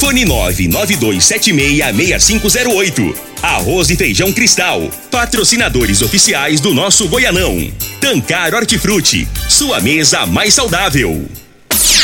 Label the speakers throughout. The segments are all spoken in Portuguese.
Speaker 1: Fone 992766508. Arroz e Feijão Cristal. Patrocinadores oficiais do nosso Goianão. Tancar Hortifruti. Sua mesa mais saudável.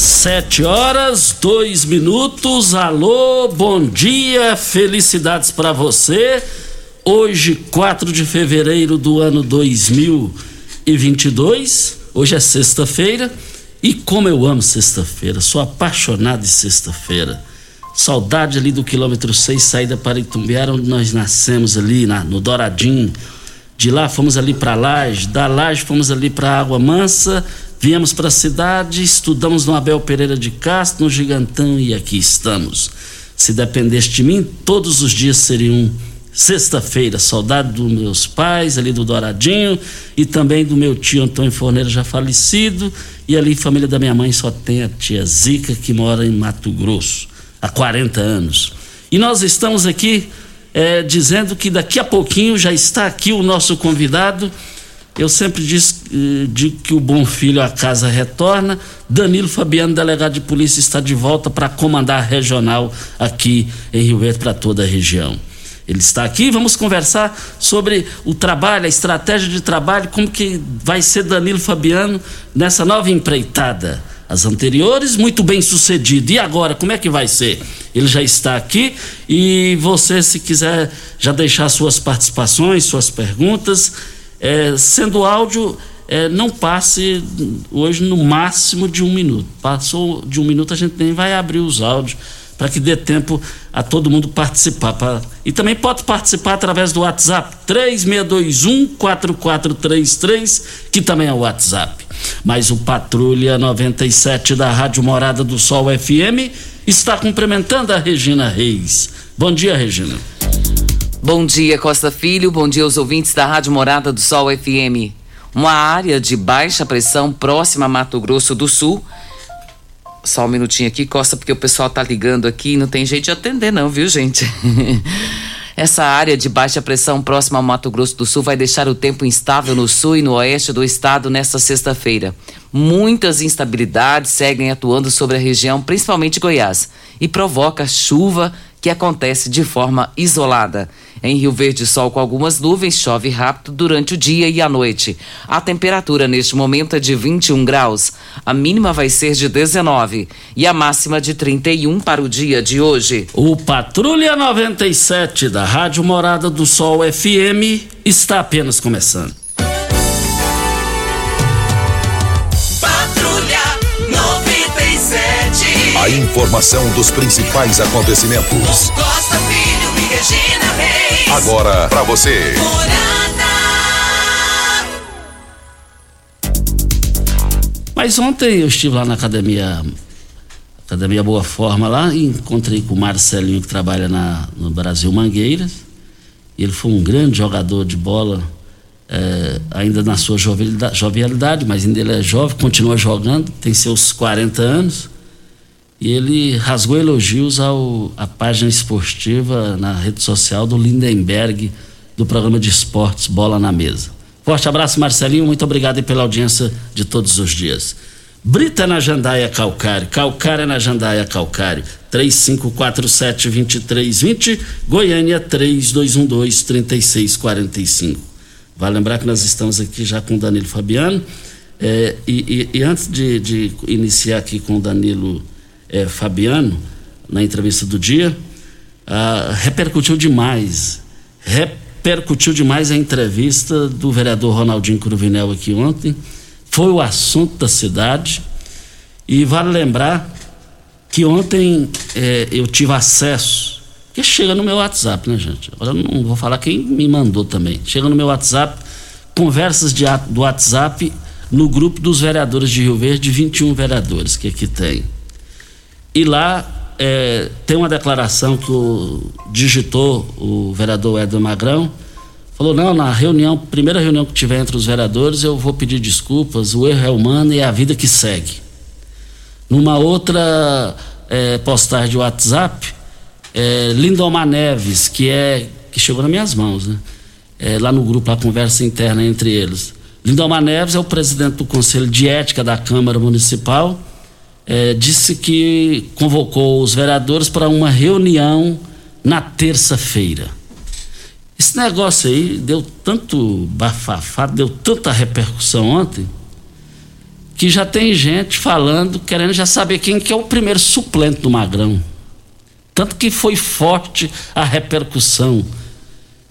Speaker 2: Sete horas, dois minutos. Alô, bom dia, felicidades para você. Hoje, 4 de fevereiro do ano 2022. Hoje é sexta-feira. E como eu amo sexta-feira, sou apaixonado de sexta-feira. Saudade ali do quilômetro 6, saída para Itumbiara, onde nós nascemos ali na, no Douradinho. De lá fomos ali para Laje, da Laje fomos ali para Água Mansa, Viemos para a cidade, estudamos no Abel Pereira de Castro, no Gigantão e aqui estamos. Se dependesse de mim, todos os dias seriam sexta-feira. Saudade dos meus pais, ali do Douradinho, e também do meu tio Antônio Forneiro, já falecido. E ali, família da minha mãe, só tem a tia Zica, que mora em Mato Grosso, há 40 anos. E nós estamos aqui é, dizendo que daqui a pouquinho já está aqui o nosso convidado eu sempre disse, eh, digo que o bom filho a casa retorna. Danilo Fabiano, delegado de polícia, está de volta para comandar a regional aqui em Rio Verde para toda a região. Ele está aqui, vamos conversar sobre o trabalho, a estratégia de trabalho, como que vai ser Danilo Fabiano nessa nova empreitada. As anteriores, muito bem sucedido. E agora, como é que vai ser? Ele já está aqui e você, se quiser já deixar suas participações, suas perguntas, é, sendo áudio, é, não passe hoje no máximo de um minuto. Passou de um minuto, a gente nem vai abrir os áudios para que dê tempo a todo mundo participar. Pra... E também pode participar através do WhatsApp 3621-4433, que também é o WhatsApp. Mas o Patrulha 97 da Rádio Morada do Sol FM está cumprimentando a Regina Reis. Bom dia, Regina.
Speaker 3: Bom dia, Costa Filho. Bom dia aos ouvintes da Rádio Morada do Sol FM. Uma área de baixa pressão próxima a Mato Grosso do Sul. Só um minutinho aqui, Costa, porque o pessoal tá ligando aqui e não tem jeito de atender, não, viu, gente? Essa área de baixa pressão próxima ao Mato Grosso do Sul vai deixar o tempo instável no sul e no oeste do estado nesta sexta-feira. Muitas instabilidades seguem atuando sobre a região, principalmente Goiás, e provoca chuva que acontece de forma isolada. Em Rio Verde, sol com algumas nuvens, chove rápido durante o dia e a noite. A temperatura neste momento é de 21 graus. A mínima vai ser de 19 e a máxima de 31 para o dia de hoje.
Speaker 2: O Patrulha 97 da Rádio Morada do Sol FM está apenas começando.
Speaker 4: Patrulha 97. A informação dos principais acontecimentos. Costa Agora para você.
Speaker 2: Mas ontem eu estive lá na academia, academia Boa Forma lá e encontrei com o Marcelinho que trabalha na, no Brasil Mangueiras. Ele foi um grande jogador de bola, é, ainda na sua jovialidade, mas ainda ele é jovem, continua jogando, tem seus 40 anos. E ele rasgou elogios ao, à página esportiva na rede social do Lindenberg, do programa de esportes Bola na Mesa. Forte abraço, Marcelinho. Muito obrigado pela audiência de todos os dias. Brita na Jandaia Calcário, Calcária na Jandaia Calcário, 3547-2320, Goiânia 3212-3645. Vale lembrar que nós estamos aqui já com o Danilo Fabiano. É, e, e, e, antes de, de, iniciar aqui com o Danilo é, Fabiano, na entrevista do dia, ah, repercutiu demais. Repercutiu demais a entrevista do vereador Ronaldinho Cruvinel aqui ontem foi o assunto da cidade. E vale lembrar que ontem é, eu tive acesso, que chega no meu WhatsApp, né, gente? Agora eu não vou falar quem me mandou também. Chega no meu WhatsApp, conversas de, do WhatsApp no grupo dos vereadores de Rio Verde, 21 vereadores que aqui tem. E lá é, tem uma declaração que o, digitou o vereador Edson Magrão Falou, não, na reunião, primeira reunião que tiver entre os vereadores, eu vou pedir desculpas, o erro é humano e é a vida que segue. Numa outra é, postagem de WhatsApp, é, Lindomar Neves, que é que chegou nas minhas mãos, né? É, lá no grupo, a conversa interna entre eles. Lindomar Neves é o presidente do Conselho de Ética da Câmara Municipal, é, disse que convocou os vereadores para uma reunião na terça-feira. Esse negócio aí deu tanto bafafá, deu tanta repercussão ontem, que já tem gente falando, querendo já saber quem que é o primeiro suplente do Magrão. Tanto que foi forte a repercussão.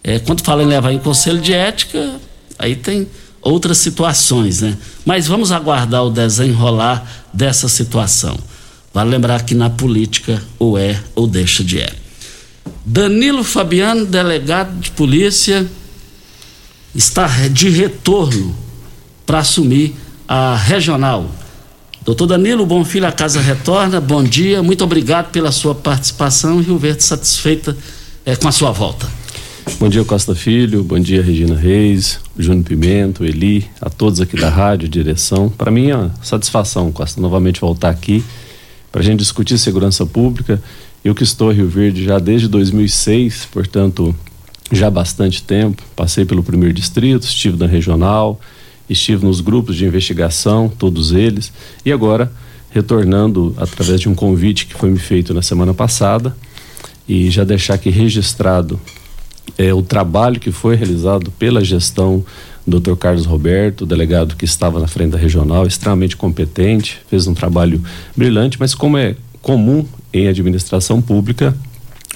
Speaker 2: É, quando fala em levar em conselho de ética, aí tem outras situações, né? Mas vamos aguardar o desenrolar dessa situação. Vale lembrar que na política ou é ou deixa de é. Danilo Fabiano, delegado de polícia, está de retorno para assumir a regional. Doutor Danilo, bom filho, a casa retorna. Bom dia, muito obrigado pela sua participação. Rio Verde satisfeita é, com a sua volta.
Speaker 5: Bom dia, Costa Filho. Bom dia, Regina Reis, Júnior Pimento, Eli, a todos aqui da rádio, direção. Para mim é uma satisfação, Costa, novamente voltar aqui para a gente discutir segurança pública eu que estou em Rio Verde já desde 2006, portanto, já há bastante tempo, passei pelo primeiro distrito, estive na regional, estive nos grupos de investigação, todos eles, e agora retornando através de um convite que foi me feito na semana passada e já deixar aqui registrado é, o trabalho que foi realizado pela gestão do Dr. Carlos Roberto, delegado que estava na frente da regional, extremamente competente, fez um trabalho brilhante, mas como é comum em administração pública,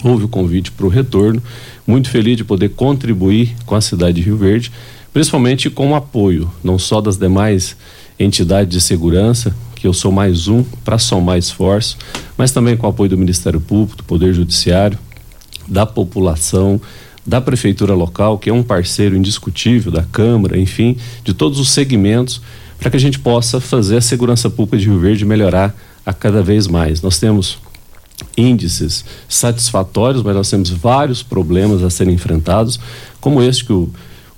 Speaker 5: houve o convite para o retorno. Muito feliz de poder contribuir com a cidade de Rio Verde, principalmente com o apoio, não só das demais entidades de segurança, que eu sou mais um para somar esforço, mas também com o apoio do Ministério Público, do Poder Judiciário, da população, da prefeitura local, que é um parceiro indiscutível da Câmara, enfim, de todos os segmentos, para que a gente possa fazer a segurança pública de Rio Verde melhorar a cada vez mais. Nós temos índices satisfatórios, mas nós temos vários problemas a serem enfrentados, como este que o,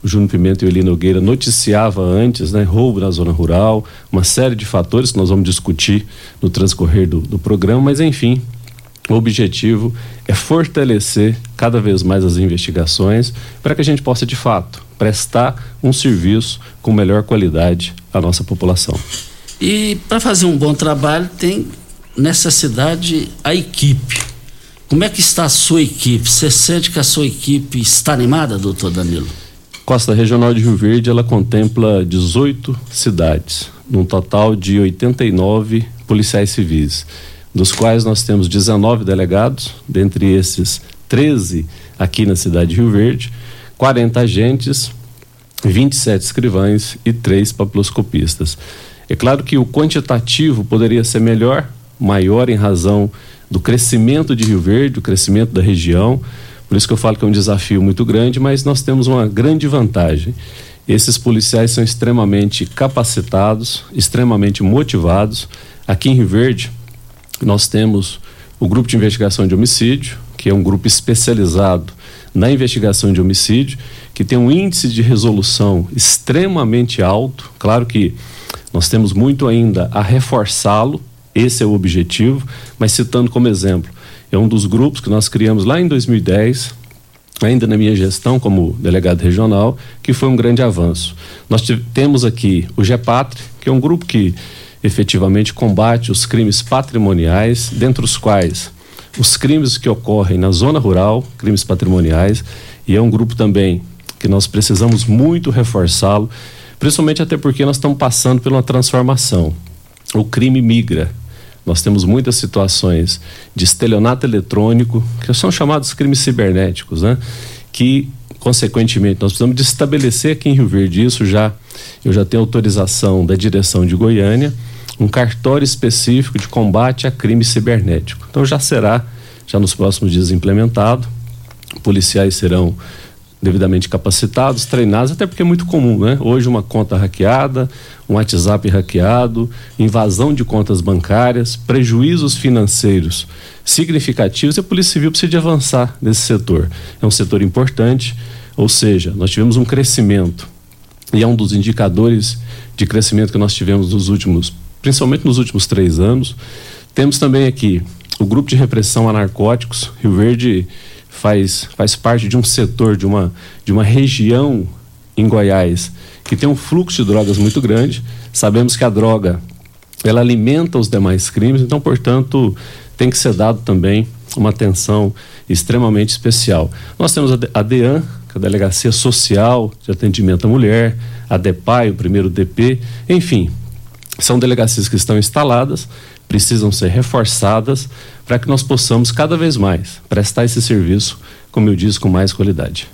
Speaker 5: o Júnior Pimenta e o Eli Nogueira noticiava antes, né? Roubo na zona rural, uma série de fatores que nós vamos discutir no transcorrer do, do programa, mas enfim, o objetivo é fortalecer cada vez mais as investigações para que a gente possa, de fato, prestar um serviço com melhor qualidade à nossa população.
Speaker 2: E para fazer um bom trabalho tem necessidade a equipe. Como é que está a sua equipe? Você sente que a sua equipe está animada, doutor Danilo?
Speaker 5: Costa Regional de Rio Verde, ela contempla 18 cidades, num total de 89 policiais civis, dos quais nós temos 19 delegados, dentre esses 13 aqui na cidade de Rio Verde, 40 agentes, 27 escrivães e 3 papiloscopistas. É claro que o quantitativo poderia ser melhor, maior em razão do crescimento de Rio Verde, o crescimento da região. Por isso que eu falo que é um desafio muito grande, mas nós temos uma grande vantagem. Esses policiais são extremamente capacitados, extremamente motivados. Aqui em Rio Verde, nós temos o grupo de investigação de homicídio, que é um grupo especializado na investigação de homicídio, que tem um índice de resolução extremamente alto. Claro que nós temos muito ainda a reforçá-lo, Esse é o objetivo, mas citando como exemplo, é um dos grupos que nós criamos lá em 2010, ainda na minha gestão como delegado regional, que foi um grande avanço. Nós temos aqui o GEPATRE, que é um grupo que efetivamente combate os crimes patrimoniais, dentre os quais os crimes que ocorrem na zona rural, crimes patrimoniais, e é um grupo também que nós precisamos muito reforçá-lo, principalmente até porque nós estamos passando por uma transformação. O crime migra. Nós temos muitas situações de estelionato eletrônico, que são chamados crimes cibernéticos, né? Que, consequentemente, nós precisamos de estabelecer aqui em Rio Verde isso já. Eu já tenho autorização da direção de Goiânia um cartório específico de combate a crime cibernético. Então já será, já nos próximos dias implementado. Policiais serão devidamente capacitados, treinados, até porque é muito comum, né? Hoje uma conta hackeada, um WhatsApp hackeado, invasão de contas bancárias, prejuízos financeiros significativos e a Polícia Civil precisa de avançar nesse setor. É um setor importante, ou seja, nós tivemos um crescimento e é um dos indicadores de crescimento que nós tivemos nos últimos principalmente nos últimos três anos. Temos também aqui o grupo de repressão a narcóticos. Rio Verde faz, faz parte de um setor, de uma, de uma região em Goiás que tem um fluxo de drogas muito grande. Sabemos que a droga ela alimenta os demais crimes, então, portanto, tem que ser dado também uma atenção extremamente especial. Nós temos a DEAN, que é a Delegacia Social de Atendimento à Mulher, a DEPAI, o primeiro DP, enfim, são delegacias que estão instaladas, precisam ser reforçadas para que nós possamos cada vez mais prestar esse serviço, como eu disse, com mais qualidade.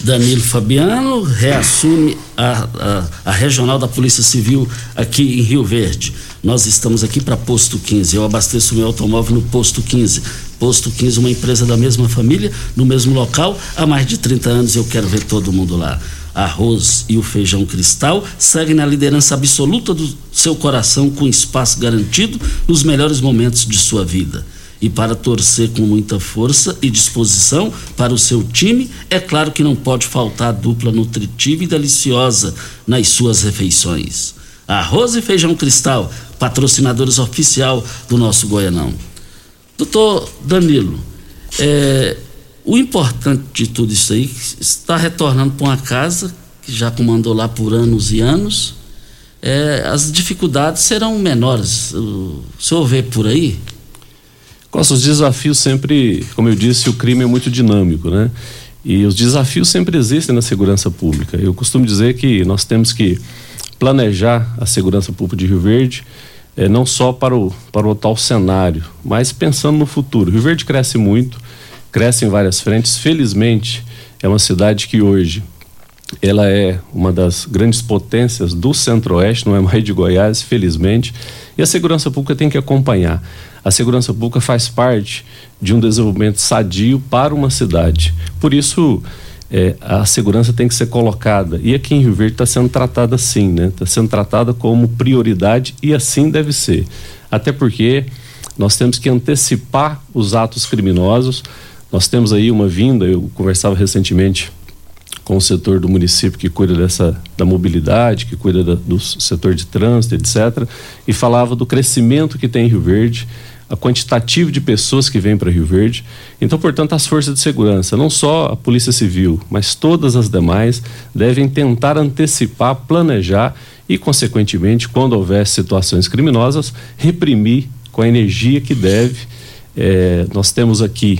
Speaker 2: Danilo Fabiano reassume a, a, a, regional da Polícia Civil aqui em Rio Verde. Nós estamos aqui para Posto 15. Eu abasteço meu automóvel no Posto 15. Posto 15, uma empresa da mesma família, no mesmo local, há mais de 30 anos. Eu quero ver todo mundo lá arroz e o feijão cristal seguem na liderança absoluta do seu coração com espaço garantido nos melhores momentos de sua vida. E para torcer com muita força e disposição para o seu time, é claro que não pode faltar dupla nutritiva e deliciosa nas suas refeições. Arroz e Feijão Cristal, patrocinadores oficial do nosso Goianão. Doutor Danilo, é, o importante de tudo isso aí está retornando para uma casa que já comandou lá por anos e anos. É, as dificuldades serão menores. O senhor vê por aí?
Speaker 5: Costa, os desafios sempre, como eu disse, o crime é muito dinâmico, né? E os desafios sempre existem na segurança pública. Eu costumo dizer que nós temos que planejar a segurança pública de Rio Verde, é, não só para o, para o atual cenário, mas pensando no futuro. Rio Verde cresce muito, cresce em várias frentes. Felizmente, é uma cidade que hoje ela é uma das grandes potências do Centro-Oeste, não é mais de Goiás, felizmente. E a segurança pública tem que acompanhar. A segurança pública faz parte de um desenvolvimento sadio para uma cidade. Por isso, é, a segurança tem que ser colocada. E aqui em Rio Verde está sendo tratada assim, né? Está sendo tratada como prioridade e assim deve ser. Até porque nós temos que antecipar os atos criminosos nós temos aí uma vinda, eu conversava recentemente com o setor do município que cuida dessa da mobilidade, que cuida da, do setor de trânsito, etc, e falava do crescimento que tem em Rio Verde, a quantitativo de pessoas que vêm para Rio Verde. Então, portanto, as forças de segurança, não só a Polícia Civil, mas todas as demais, devem tentar antecipar, planejar e, consequentemente, quando houver situações criminosas, reprimir com a energia que deve. É, nós temos aqui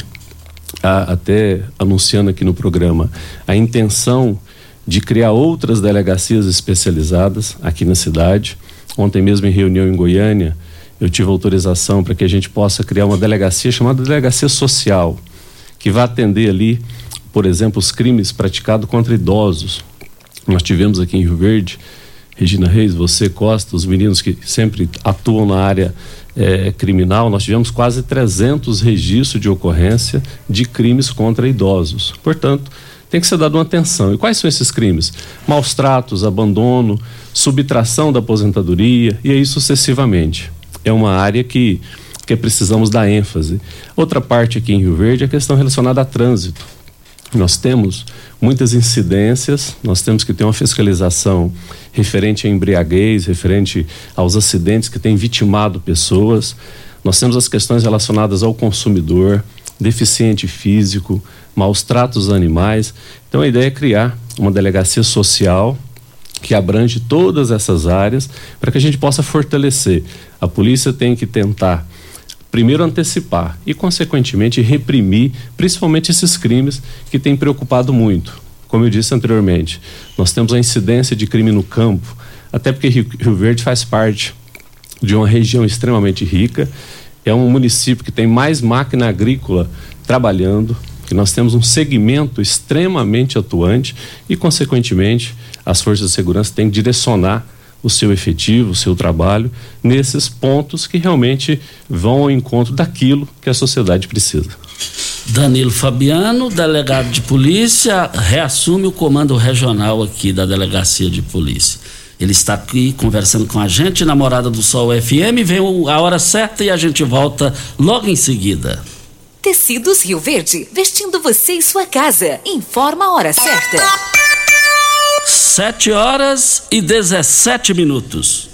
Speaker 5: a, até anunciando aqui no programa a intenção de criar outras delegacias especializadas aqui na cidade. Ontem mesmo em reunião em Goiânia, eu tive autorização para que a gente possa criar uma delegacia chamada Delegacia Social, que vai atender ali, por exemplo, os crimes praticados contra idosos. Nós tivemos aqui em Rio Verde, Regina Reis, você, Costa, os meninos que sempre atuam na área é, criminal, nós tivemos quase 300 registros de ocorrência de crimes contra idosos. Portanto, tem que ser dado uma atenção. E quais são esses crimes? Maus tratos, abandono, subtração da aposentadoria e aí sucessivamente. É uma área que, que precisamos dar ênfase. Outra parte aqui em Rio Verde é a questão relacionada a trânsito. Nós temos muitas incidências, nós temos que ter uma fiscalização referente à embriaguez, referente aos acidentes que têm vitimado pessoas. Nós temos as questões relacionadas ao consumidor, deficiente físico, maus tratos animais. Então a ideia é criar uma delegacia social que abrange todas essas áreas para que a gente possa fortalecer. A polícia tem que tentar primeiro antecipar e, consequentemente, reprimir principalmente esses crimes que têm preocupado muito. Como eu disse anteriormente, nós temos a incidência de crime no campo, até porque Rio, Verde faz parte de uma região extremamente rica, é um município que tem mais máquina agrícola trabalhando, que nós temos um segmento extremamente atuante e, consequentemente, as forças de segurança têm que direcionar o seu efetivo, o seu trabalho nesses pontos que realmente vão ao encontro daquilo que a sociedade precisa.
Speaker 2: Danilo Fabiano, delegado de polícia, reassume o comando regional aqui da delegacia de polícia. Ele está aqui conversando com a gente, namorada do Sol FM. Vem a hora certa e a gente volta logo em seguida.
Speaker 6: Tecidos Rio Verde, vestindo você e sua casa. Informa a hora certa.
Speaker 2: 7 horas e 17 minutos.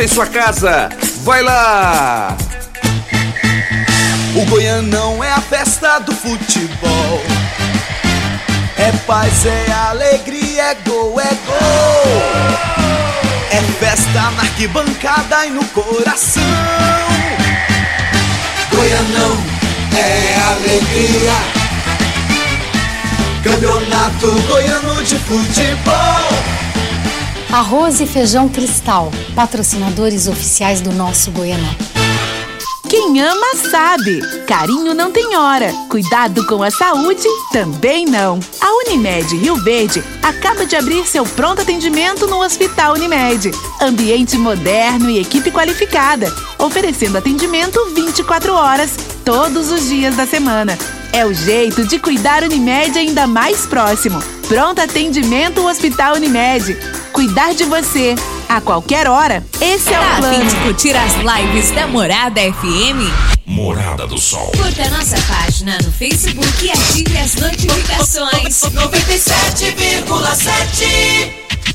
Speaker 7: em sua casa. Vai lá!
Speaker 8: O Goianão é a festa do futebol. É paz, é alegria, é gol, é gol. É festa na arquibancada e no coração. Goianão é alegria. Campeonato Goiano de Futebol.
Speaker 9: Arroz e Feijão Cristal, patrocinadores oficiais do nosso Goianão.
Speaker 10: Quem ama sabe. Carinho não tem hora. Cuidado com a saúde também não. A Unimed Rio Verde acaba de abrir seu pronto atendimento no Hospital Unimed. Ambiente moderno e equipe qualificada, oferecendo atendimento 24 horas, todos os dias da semana. É o jeito de cuidar Unimed ainda mais próximo. Pronto atendimento Hospital Unimed. Cuidar de você a qualquer hora. Esse é o
Speaker 6: Tá fim
Speaker 10: plano.
Speaker 6: de curtir as lives da Morada FM?
Speaker 4: Morada do Sol.
Speaker 6: Curta nossa página no Facebook e ative as notificações. 97,7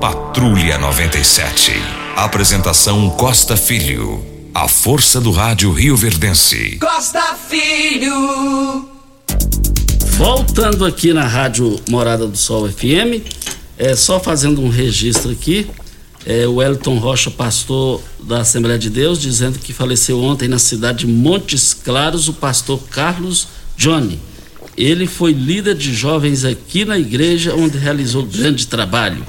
Speaker 4: Patrulha 97. Apresentação Costa Filho. A força do rádio Rio Verdense.
Speaker 8: Costa Filho.
Speaker 2: Voltando aqui na Rádio Morada do Sol FM, é só fazendo um registro aqui. É, o Elton Rocha, pastor da Assembleia de Deus, dizendo que faleceu ontem na cidade de Montes Claros o pastor Carlos Johnny. Ele foi líder de jovens aqui na igreja, onde realizou grande trabalho.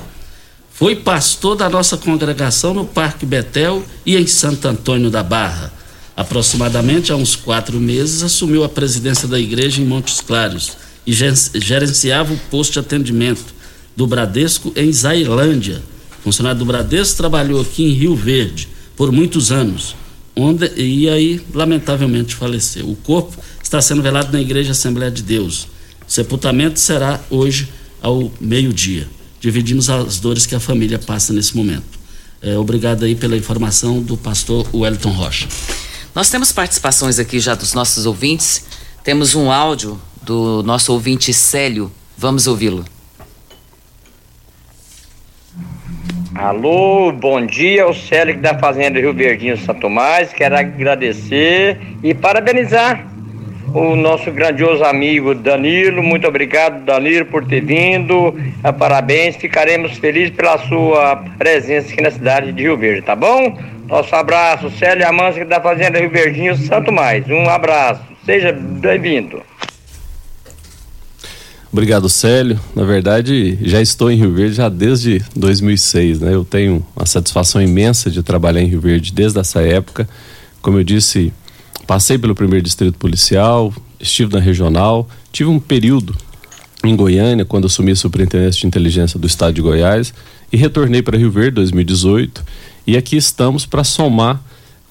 Speaker 2: Foi pastor da nossa congregação no Parque Betel e em Santo Antônio da Barra. Aproximadamente há uns quatro meses, assumiu a presidência da igreja em Montes Claros e gerenciava o posto de atendimento do Bradesco em Zailândia. Funcionário do Bradesco trabalhou aqui em Rio Verde por muitos anos, onde e aí lamentavelmente faleceu. O corpo está sendo velado na Igreja Assembleia de Deus. O sepultamento será hoje ao meio-dia. Dividimos as dores que a família passa nesse momento. É, obrigado aí pela informação do pastor Wellington Rocha.
Speaker 3: Nós temos participações aqui já dos nossos ouvintes. Temos um áudio do nosso ouvinte Célio. Vamos ouvi-lo.
Speaker 11: Alô, bom dia, o Célio da Fazenda Rio Verdinho Santo Tomás. Quero agradecer e parabenizar o nosso grandioso amigo Danilo. Muito obrigado, Danilo, por ter vindo. Ah, parabéns, ficaremos felizes pela sua presença aqui na cidade de Rio Verde, tá bom? Nosso abraço, Célio Amâncio da Fazenda Rio Verdinho, Santo Mais. Um abraço, seja bem-vindo.
Speaker 5: Obrigado, Célio. Na verdade, já estou em Rio Verde já desde 2006, né? Eu tenho uma satisfação imensa de trabalhar em Rio Verde desde essa época. Como eu disse, Passei pelo primeiro distrito policial, estive na regional, tive um período em Goiânia, quando assumi a superintendência de inteligência do estado de Goiás, e retornei para Rio Verde 2018. E aqui estamos para somar,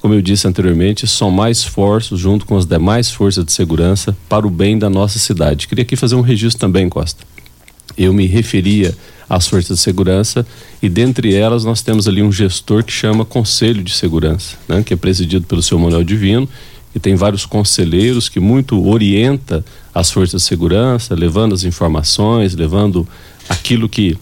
Speaker 5: como eu disse anteriormente, somar esforços junto com as demais forças de segurança para o bem da nossa cidade. Queria aqui fazer um registro também, Costa. Eu me referia às forças de segurança e dentre elas nós temos ali um gestor que chama Conselho de Segurança, né, que é presidido pelo seu Manuel Divino e tem vários conselheiros que muito orienta as forças de segurança, levando as informações, levando aquilo que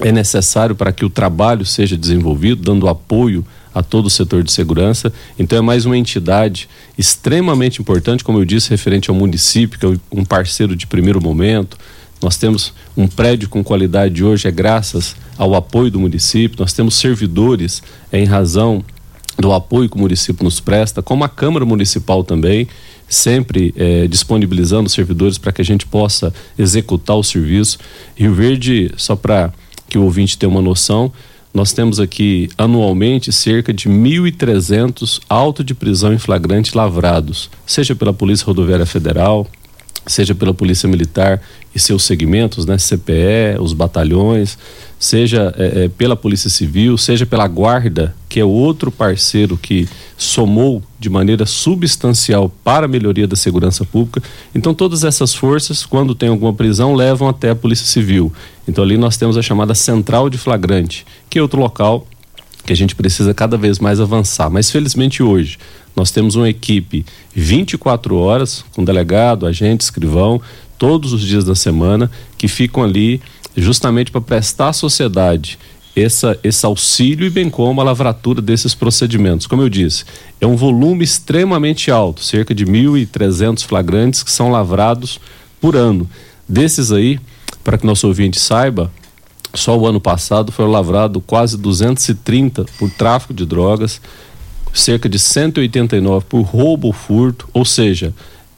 Speaker 5: é necessário para que o trabalho seja desenvolvido, dando apoio a todo o setor de segurança. Então é mais uma entidade extremamente importante, como eu disse, referente ao município, que é um parceiro de primeiro momento. Nós temos um prédio com qualidade hoje é graças ao apoio do município. Nós temos servidores é, em razão do apoio que o município nos presta, como a Câmara Municipal também, sempre é, disponibilizando servidores para que a gente possa executar o serviço. Rio Verde, só para que o ouvinte tenha uma noção, nós temos aqui anualmente cerca de 1.300 autos de prisão em flagrante lavrados, seja pela Polícia Rodoviária Federal, seja pela Polícia Militar e seus segmentos, né, CPE, os batalhões, seja é, é, pela Polícia Civil, seja pela Guarda, que é outro parceiro que somou de maneira substancial para a melhoria da segurança pública. Então, todas essas forças, quando tem alguma prisão, levam até a Polícia Civil. Então, ali nós temos a chamada Central de Flagrante, que é outro local que a gente precisa cada vez mais avançar. Mas, felizmente, hoje, nós temos uma equipe 24 horas, com delegado, agente, escrivão, todos os dias da semana, que ficam ali justamente para prestar à sociedade essa, esse auxílio e bem como a lavratura desses procedimentos. Como eu disse, é um volume extremamente alto, cerca de 1.300 flagrantes que são lavrados por ano. Desses aí, para que nosso ouvinte saiba, só o ano passado foram lavrados quase 230 por tráfico de drogas, cerca de 189 por roubo ou furto, ou seja,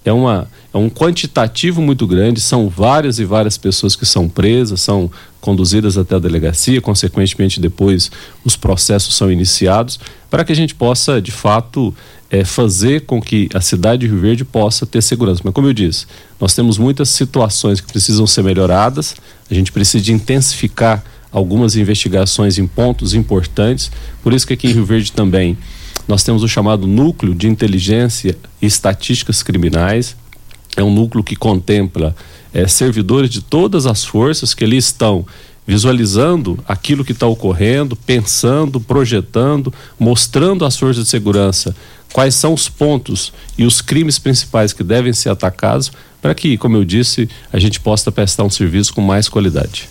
Speaker 5: é, uma, é um quantitativo muito grande, são várias e várias pessoas que são presas, são conduzidas até a delegacia, consequentemente depois os processos são iniciados, para que a gente possa, de fato, é, fazer com que a cidade de Rio Verde possa ter segurança. Mas como eu disse, nós temos muitas situações que precisam ser melhoradas, a gente precisa intensificar algumas investigações em pontos importantes, por isso que aqui em Rio Verde também nós temos o chamado Núcleo de Inteligência e Estatísticas Criminais. É um núcleo que contempla é, servidores de todas as forças que ali estão visualizando aquilo que está ocorrendo, pensando, projetando, mostrando às forças de segurança quais são os pontos e os crimes principais que devem ser atacados para que, como eu disse, a gente possa prestar um serviço com mais qualidade.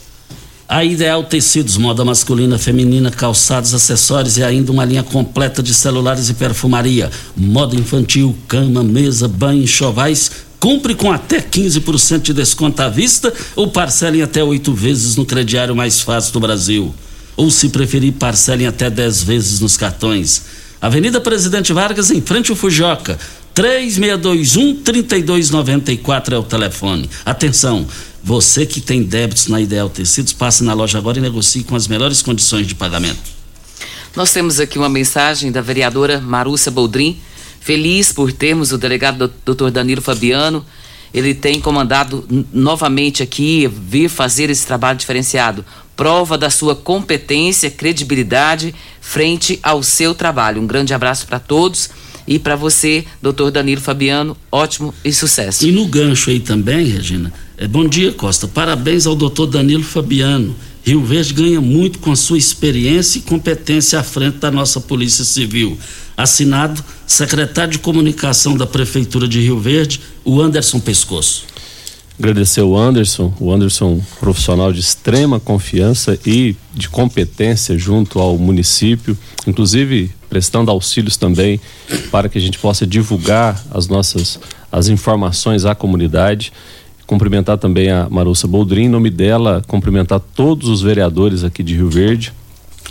Speaker 2: A Ideal Tecidos, moda masculina, feminina, calçados, acessórios e ainda uma linha completa de celulares e perfumaria. Moda infantil, cama, mesa, banho, chovais. Cumpre com até 15% de desconto à vista ou parcelem até oito vezes no crediário mais fácil do Brasil. Ou, se preferir, parcelem até 10 vezes nos cartões. Avenida Presidente Vargas, em frente ao Fujoca. 3621-3294 é o telefone. Atenção! Você que tem débitos na Ideal Tecidos, passe na loja agora e negocie com as melhores condições de pagamento.
Speaker 3: Nós temos aqui uma mensagem da vereadora Marúcia Boldrin, feliz por termos o delegado Dr. Danilo Fabiano. Ele tem comandado novamente aqui vir fazer esse trabalho diferenciado. Prova da sua competência, credibilidade frente ao seu trabalho. Um grande abraço para todos e para você, doutor Danilo Fabiano, ótimo e sucesso.
Speaker 2: E no gancho aí também, Regina, É, bom dia, Costa. Parabéns ao doutor Danilo Fabiano. Rio Verde ganha muito com sua experiência e competência à frente da nossa Polícia Civil. Assinado, secretário de Comunicação da Prefeitura de Rio Verde, o Anderson Pescoço.
Speaker 5: Agradecer o Anderson, o Anderson, profissional de extrema confiança e de competência junto ao município, inclusive prestando auxílios também para que a gente possa divulgar as nossas as informações à comunidade. Cumprimentar também a Marussa Boldrin, em nome dela, cumprimentar todos os vereadores aqui de Rio Verde.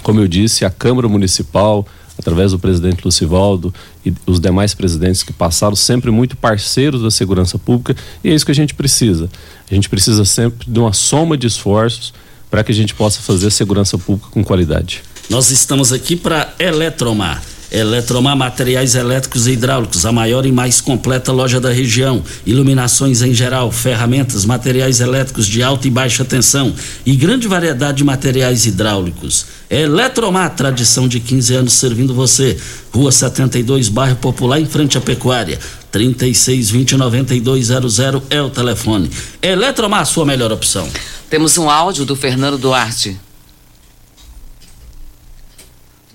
Speaker 5: Como eu disse, a Câmara Municipal, através do presidente Lucivaldo e os demais presidentes que passaram, sempre muito parceiros da segurança pública, e é isso que a gente precisa. A gente precisa sempre de uma soma de esforços para que a gente possa fazer segurança pública com qualidade.
Speaker 2: Nós estamos aqui para Eletromar Eletromar Materiais Elétricos e Hidráulicos, a maior e mais completa loja da região. Iluminações em geral, ferramentas, materiais elétricos de alta e baixa tensão e grande variedade de materiais hidráulicos. Eletromar, tradição de 15 anos servindo você. Rua 72, bairro Popular, em frente à Pecuária. 3620-9200 é o telefone. Eletromar, sua melhor opção.
Speaker 3: Temos um áudio do Fernando Duarte.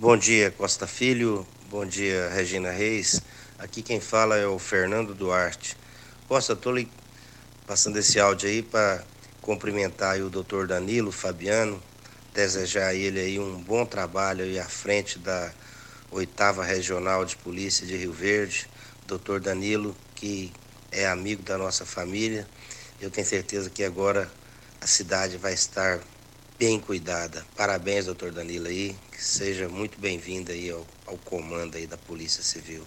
Speaker 12: Bom dia, Costa Filho. Bom dia, Regina Reis. Aqui quem fala é o Fernando Duarte. Costa, estou passando esse áudio aí para cumprimentar o doutor Danilo Fabiano, desejar a ele aí um bom trabalho aí à frente da oitava regional de polícia de Rio Verde. Doutor Danilo, que é amigo da nossa família. Eu tenho certeza que agora a cidade vai estar bem cuidada. Parabéns, doutor Danilo aí, que seja muito bem-vindo aí ao, ao, comando aí da Polícia Civil.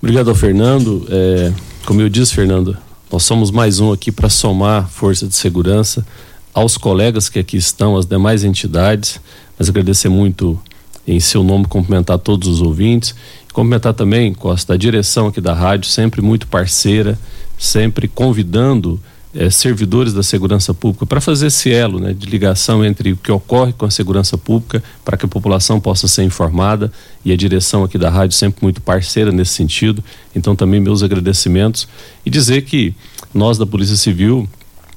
Speaker 5: Obrigado ao Fernando. É, como eu disse, Fernando, nós somos mais um aqui para somar força de segurança aos colegas que aqui estão, às demais entidades, mas agradecer muito em seu nome, cumprimentar todos os ouvintes, cumprimentar também, Costa, a direção aqui da rádio, sempre muito parceira, sempre convidando é, servidores da segurança pública para fazer esse elo né, de ligação entre o que ocorre com a segurança pública para que a população possa ser informada e a direção aqui da rádio sempre muito parceira nesse sentido. Então também meus agradecimentos e dizer que nós da Polícia Civil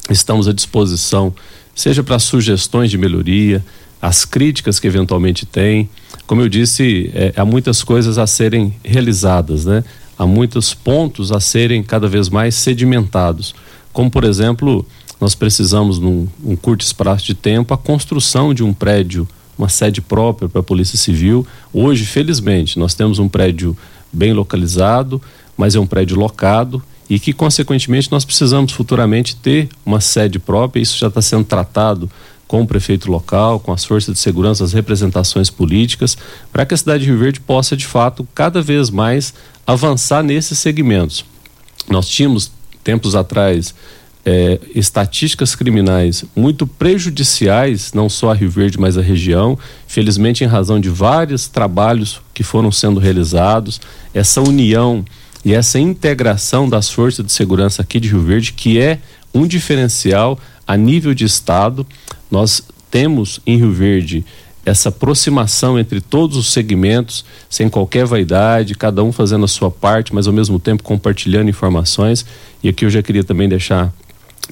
Speaker 5: estamos à disposição, seja para sugestões de melhoria, as críticas que eventualmente tem. Como eu disse, é, há muitas coisas a serem realizadas, né? Há muitos pontos a serem cada vez mais sedimentados como por exemplo, nós precisamos num um curto espaço de tempo a construção de um prédio, uma sede própria para a Polícia Civil. Hoje, felizmente, nós temos um prédio bem localizado, mas é um prédio locado e que consequentemente nós precisamos futuramente ter uma sede própria. Isso já está sendo tratado com o prefeito local, com as forças de segurança, as representações políticas, para que a cidade de Rio Verde possa de fato cada vez mais avançar nesses segmentos. Nós tínhamos tempos atrás é, estatísticas criminais muito prejudiciais, não só a Rio Verde, mas a região. Felizmente, em razão de vários trabalhos que foram sendo realizados, essa união e essa integração das forças de segurança aqui de Rio Verde, que é um diferencial a nível de Estado. Nós temos em Rio Verde essa aproximação entre todos os segmentos, sem qualquer vaidade, cada um fazendo a sua parte, mas ao mesmo tempo compartilhando informações. E aqui eu já queria também deixar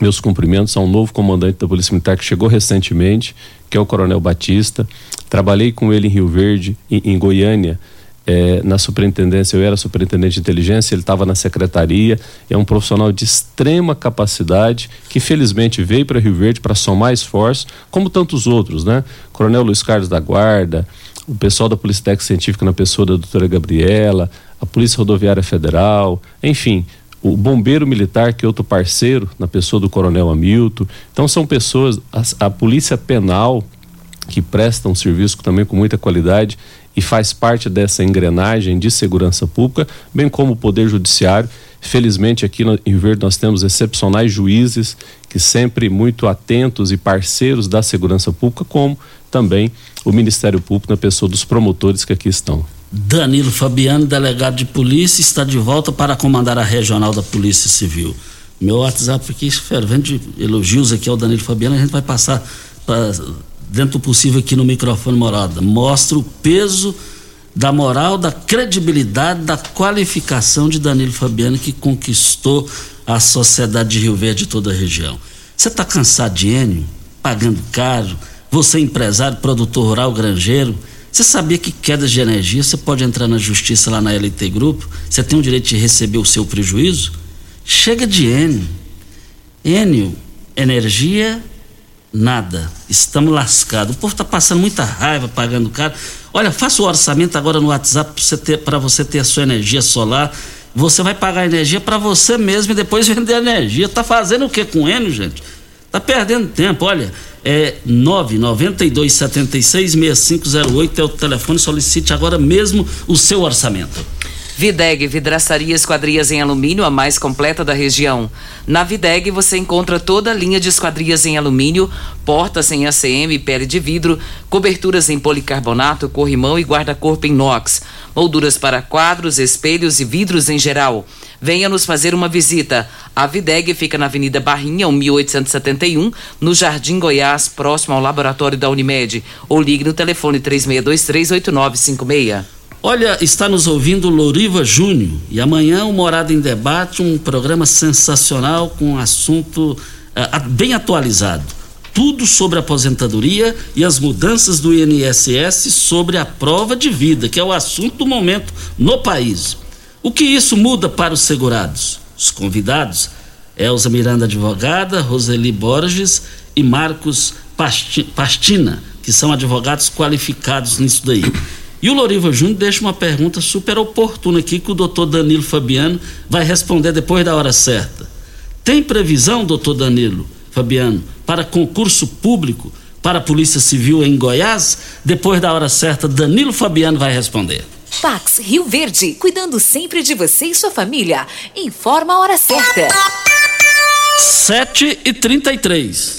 Speaker 5: meus cumprimentos a um novo comandante da Polícia Militar que chegou recentemente, que é o Coronel Batista. Trabalhei com ele em Rio Verde, em, em Goiânia, é, na superintendência, eu era superintendente de inteligência, ele estava na secretaria, é um profissional de extrema capacidade, que felizmente veio para Rio Verde para somar esforços, como tantos outros, né? Coronel Luiz Carlos da Guarda, o pessoal da Polícia Técnica Científica na pessoa da doutora Gabriela, a Polícia Rodoviária Federal, enfim, o bombeiro militar, que é outro parceiro, na pessoa do coronel Hamilton. Então são pessoas, a, a polícia penal, que presta um serviço também com muita qualidade e faz parte dessa engrenagem de segurança pública, bem como o Poder Judiciário. Felizmente, aqui no Rio Verde nós temos excepcionais juízes que sempre muito atentos e parceiros da segurança pública, como também o Ministério Público na pessoa dos promotores que aqui estão.
Speaker 2: Danilo Fabiano, delegado de polícia, está de volta para comandar a regional da Polícia Civil. Meu WhatsApp aqui fervente de elogios aqui ao Danilo Fabiano, a gente vai passar pra, dentro do possível aqui no microfone morada. Mostra o peso da moral, da credibilidade, da qualificação de Danilo Fabiano que conquistou a sociedade de Rio Verde e toda a região. Você está cansado de Enio? Pagando caro? Você é empresário, produtor rural, granjeiro? Você sabia que quedas de energia você pode entrar na justiça lá na LT Grupo? Você tem o direito de receber o seu prejuízo? Chega de Enio. Enio, energia, nada. Estamos lascados. O povo está passando muita raiva pagando caro. Olha, faça o orçamento agora no WhatsApp para você, ter, você ter a sua energia solar. Você vai pagar energia para você mesmo e depois vender energia. Está fazendo o que com Enio, gente? Está perdendo tempo. Olha, é 992766508 é o telefone. Solicite agora mesmo o seu orçamento.
Speaker 3: Videg, vidraçaria esquadrias em alumínio, a mais completa da região. Na Videg você encontra toda a linha de esquadrias em alumínio, portas em ACM, pele de vidro, coberturas em policarbonato, corrimão e guarda-corpo em inox, molduras para quadros, espelhos e vidros em geral. Venha nos fazer uma visita. A Videg fica na Avenida Barrinha, 1871, no Jardim Goiás, próximo ao laboratório da Unimed. Ou ligue no telefone 36238956.
Speaker 2: Olha, está nos ouvindo Loriva Júnior e amanhã o Morada em Debate, um programa sensacional com assunto uh, bem atualizado. Tudo sobre aposentadoria e as mudanças do INSS sobre a prova de vida, que é o assunto do momento no país. O que isso muda para os segurados? Os convidados, Elza Miranda Advogada, Roseli Borges e Marcos Pastina, que são advogados qualificados nisso daí. E o Loriva Júnior deixa uma pergunta super oportuna aqui que o doutor Danilo Fabiano vai responder depois da hora certa. Tem previsão, doutor Danilo Fabiano, para concurso público para a Polícia Civil em Goiás? Depois da hora certa, Danilo Fabiano vai responder.
Speaker 6: Pax Rio Verde, cuidando sempre de você e sua família. Informa a hora certa.
Speaker 2: 7 e 33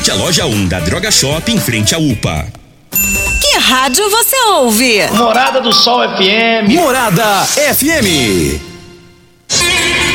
Speaker 1: Visite a loja 1 da Droga Shop em frente à UPA.
Speaker 6: Que rádio você ouve?
Speaker 13: Morada do Sol FM.
Speaker 4: Morada FM.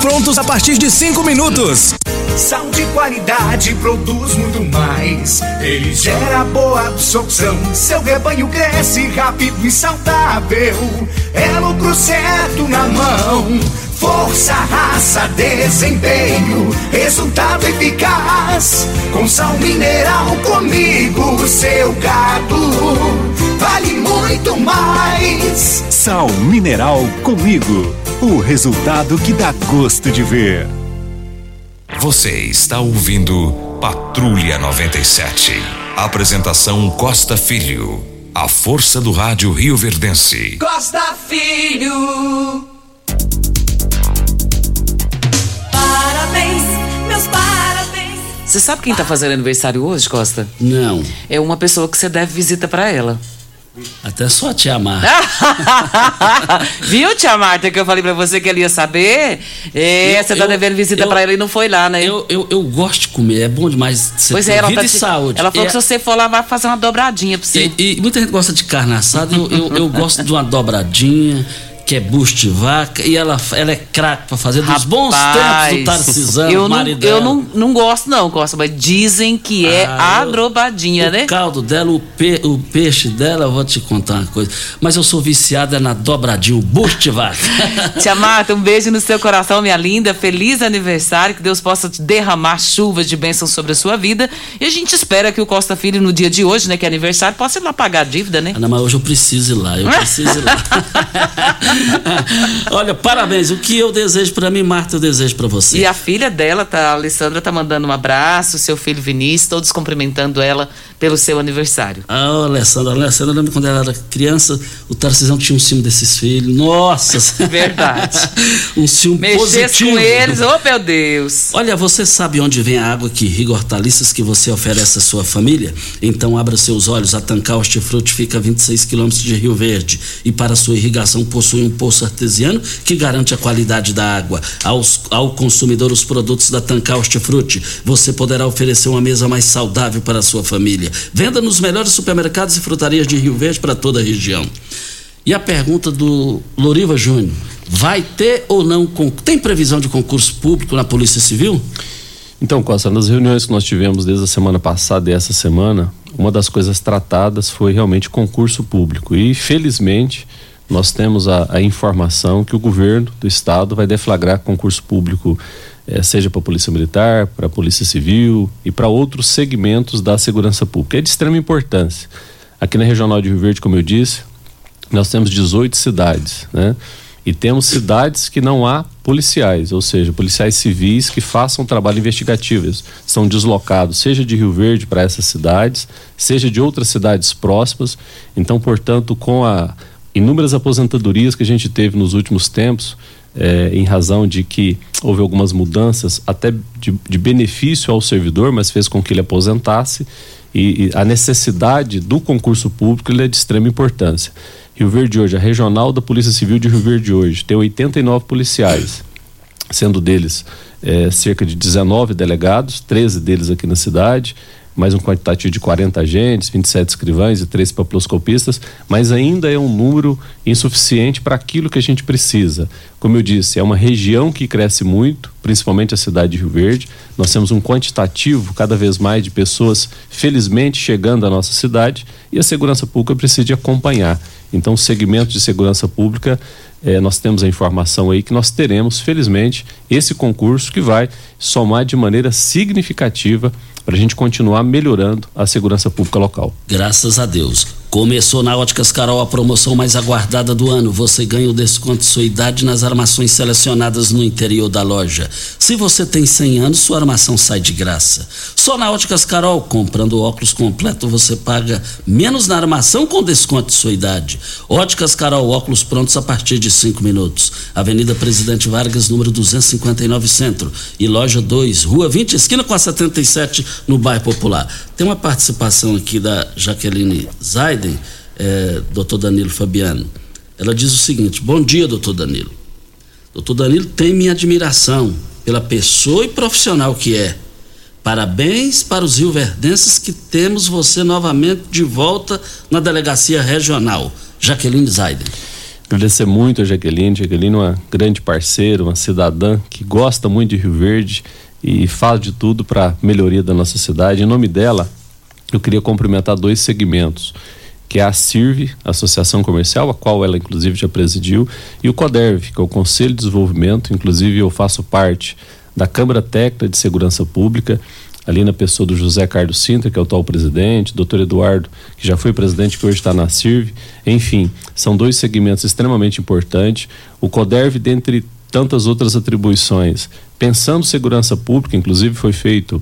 Speaker 4: prontos a partir de cinco minutos.
Speaker 14: Sal de qualidade produz muito mais. Ele gera boa absorção. Seu rebanho cresce rápido e saudável. É lucro certo na mão. Força, raça, desempenho, resultado eficaz. Com sal mineral comigo, seu gado vale muito mais.
Speaker 15: Sal mineral comigo, o resultado que dá gosto de ver.
Speaker 16: Você está ouvindo Patrulha 97. Apresentação Costa Filho. A força do rádio Rio Verdense.
Speaker 8: Costa Filho. Parabéns
Speaker 17: meus parabéns.
Speaker 3: Você sabe quem tá fazendo aniversário hoje, Costa?
Speaker 2: Não.
Speaker 3: É uma pessoa que você deve visita pra ela.
Speaker 2: Até só a tia Marta.
Speaker 3: Viu, tia Marta, que eu falei pra você que ela ia saber? É,
Speaker 2: Eu-
Speaker 3: você tá
Speaker 2: eu-
Speaker 3: devendo visita
Speaker 2: eu-
Speaker 3: pra ela e não foi lá, né?
Speaker 2: Eu, eu, eu gosto de comer, é bom demais. Você
Speaker 3: pois é, ela
Speaker 2: vida
Speaker 3: tá te-
Speaker 2: saúde.
Speaker 3: Ela falou
Speaker 2: É-
Speaker 3: que se você for lá, vai fazer uma dobradinha pra você.
Speaker 2: E, e muita gente gosta de carne assada, eu, eu, eu gosto de uma dobradinha, que é bucho de vaca, e ela, ela é craque pra fazer dos bons tempos do Tarcisão,
Speaker 3: eu não,
Speaker 2: marido
Speaker 3: eu não, não gosto não, Costa, mas dizem que é
Speaker 2: Ah, eu-
Speaker 3: adrobadinha,
Speaker 2: o
Speaker 3: né?
Speaker 2: caldo dela, o, pe- o peixe dela, eu vou te contar uma coisa. Mas eu sou viciada na dobradinha, o bucho de vaca.
Speaker 3: Tia Marta, um beijo no seu coração, minha linda. Feliz aniversário. Que Deus possa te derramar chuvas de bênçãos sobre a sua vida. E a gente espera que o Costa Filho, no dia de hoje, né, que é aniversário, possa ir lá pagar a dívida, né?
Speaker 2: Ana, mas hoje eu preciso ir lá, eu preciso ir lá. Olha, parabéns. O que eu desejo pra mim, Marta, eu desejo pra você.
Speaker 3: E a filha dela, tá, a Alessandra, tá mandando um abraço, seu filho Vinícius, todos cumprimentando ela pelo seu aniversário.
Speaker 2: Ah, Alessandra, Alessandra, eu lembro quando ela era criança, o Tarcisão tinha um ciúme desses filhos. Nossa!
Speaker 3: Verdade.
Speaker 2: um ciúme
Speaker 3: Mexesse
Speaker 2: positivo.
Speaker 3: com eles, oh meu Deus.
Speaker 2: Olha, você sabe onde vem a água que irriga hortaliças que você oferece à sua família? Então abra seus olhos. A Tancar Hortifruti fica a 26 quilômetros de Rio Verde e para sua irrigação possui um poço artesiano que garante a qualidade da água. Aos, ao consumidor os produtos da Tancar Hortifruti, você poderá oferecer uma mesa mais saudável para a sua família. Venda nos melhores supermercados e frutarias de Rio Verde para toda a região. E a pergunta do Loriva Júnior: vai ter ou não tem previsão de concurso público na Polícia Civil?
Speaker 5: Então, Costa, nas reuniões que nós tivemos desde a semana passada e essa semana, uma das coisas tratadas foi realmente concurso público. E, felizmente, nós temos a, a informação que o governo do estado vai deflagrar concurso público, eh, seja para a Polícia Militar, para a Polícia Civil e para outros segmentos da segurança pública. É de extrema importância. Aqui na Regional de Rio Verde, como eu disse, nós temos 18 cidades, né? E temos cidades que não há policiais, ou seja, policiais civis que façam trabalho investigativo. Eles são deslocados, seja de Rio Verde para essas cidades, seja de outras cidades próximas. Então, portanto, com a inúmeras aposentadorias que a gente teve nos últimos tempos, eh, em razão de que houve algumas mudanças até de, de benefício ao servidor, mas fez com que ele aposentasse e, e a necessidade do concurso público é de extrema importância. Rio Verde hoje, a regional da Polícia Civil de Rio Verde hoje, tem 89 policiais, sendo deles eh, cerca de 19 delegados, 13 deles aqui na cidade, mais um quantitativo de 40 agentes, 27 escrivães e 3 papiloscopistas, mas ainda é um número insuficiente para aquilo que a gente precisa. Como eu disse, é uma região que cresce muito, principalmente a cidade de Rio Verde. Nós temos um quantitativo cada vez mais de pessoas, felizmente, chegando à nossa cidade e a segurança pública precisa acompanhar. Então, o segmento de segurança pública, eh, nós temos a informação aí que nós teremos, felizmente, esse concurso que vai somar de maneira significativa para a gente continuar melhorando a segurança pública local.
Speaker 2: Graças a Deus. Começou na Óticas Carol a promoção mais aguardada do ano. Você ganha o desconto de sua idade nas armações selecionadas no interior da loja. Se você tem 100 anos, sua armação sai de graça. Só na Óticas Carol, comprando óculos completo, você paga menos na armação com desconto de sua idade. Óticas Carol, óculos prontos a partir de 5 minutos. Avenida Presidente Vargas, número 259 Centro. E loja 2, Rua 20, esquina com a 77, no bairro Popular. Tem uma participação aqui da Jaqueline Zaiden, é, doutor Danilo Fabiano. Ela diz o seguinte: Bom dia, doutor Danilo. Doutor Danilo tem minha admiração pela pessoa e profissional que é. Parabéns para os rioverdenses que temos você novamente de volta na delegacia regional. Jaqueline Zaiden.
Speaker 5: Agradecer muito a Jaqueline. Jaqueline é uma grande parceira, uma cidadã que gosta muito de Rio Verde e faz de tudo para a melhoria da nossa cidade. Em nome dela, eu queria cumprimentar dois segmentos, que é a CIRV, Associação Comercial, a qual ela inclusive já presidiu, e o CODERV, que é o Conselho de Desenvolvimento, inclusive eu faço parte da Câmara Técnica de Segurança Pública, ali na pessoa do José Carlos Sintra, que é o atual presidente, doutor Eduardo, que já foi presidente, que hoje está na CIRV. Enfim, são dois segmentos extremamente importantes. O CODERV, dentre tantas outras atribuições, pensando segurança pública, inclusive foi feito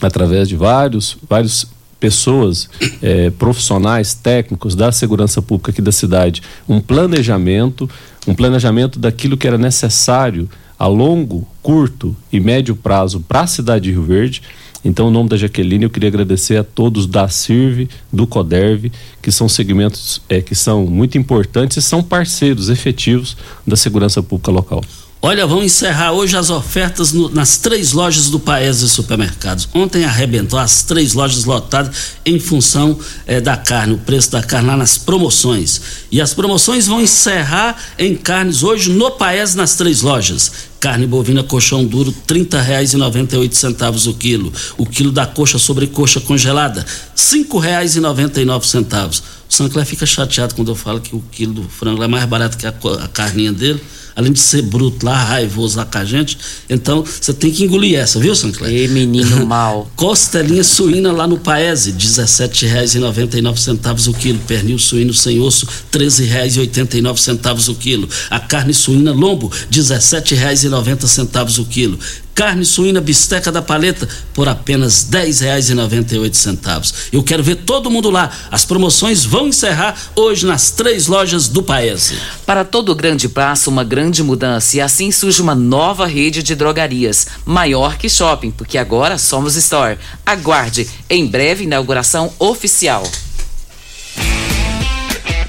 Speaker 5: através de vários, vários pessoas, eh, profissionais, técnicos da segurança pública aqui da cidade, um planejamento, um planejamento daquilo que era necessário a longo, curto e médio prazo para a cidade de Rio Verde. Então, em nome da Jaqueline, eu queria agradecer a todos da CIRV, do CODERV, que são segmentos é, que são muito importantes e são parceiros efetivos da segurança pública local.
Speaker 2: Olha, vamos encerrar hoje as ofertas no, nas três lojas do Paese Supermercados. Ontem arrebentou as três lojas lotadas em função eh, da carne, o preço da carne lá nas promoções. E as promoções vão encerrar em carnes hoje no Paese nas três lojas. Carne bovina colchão duro, R$ 30,98 o quilo. O quilo da coxa sobre coxa congelada, R$ 5,99. O Sancler fica chateado quando eu falo que o quilo do frango é mais barato que a, a carninha dele além de ser bruto lá, raivoso lá com a gente. Então, você tem que engolir essa, viu, Sancler?
Speaker 3: Ei, menino mal.
Speaker 2: Costelinha suína lá no Paese, R$ 17,99 o quilo. Pernil suíno sem osso, R$ 13,89 o quilo. A carne suína lombo, R$ 17,90 o quilo. Carne suína bisteca da paleta por apenas R$ 10,98. Eu quero ver todo mundo lá. As promoções vão encerrar hoje nas três lojas do Paese.
Speaker 3: Para todo o grande passo, uma grande mudança e assim surge uma nova rede de drogarias, maior que shopping, porque agora somos Store. Aguarde, em breve inauguração oficial.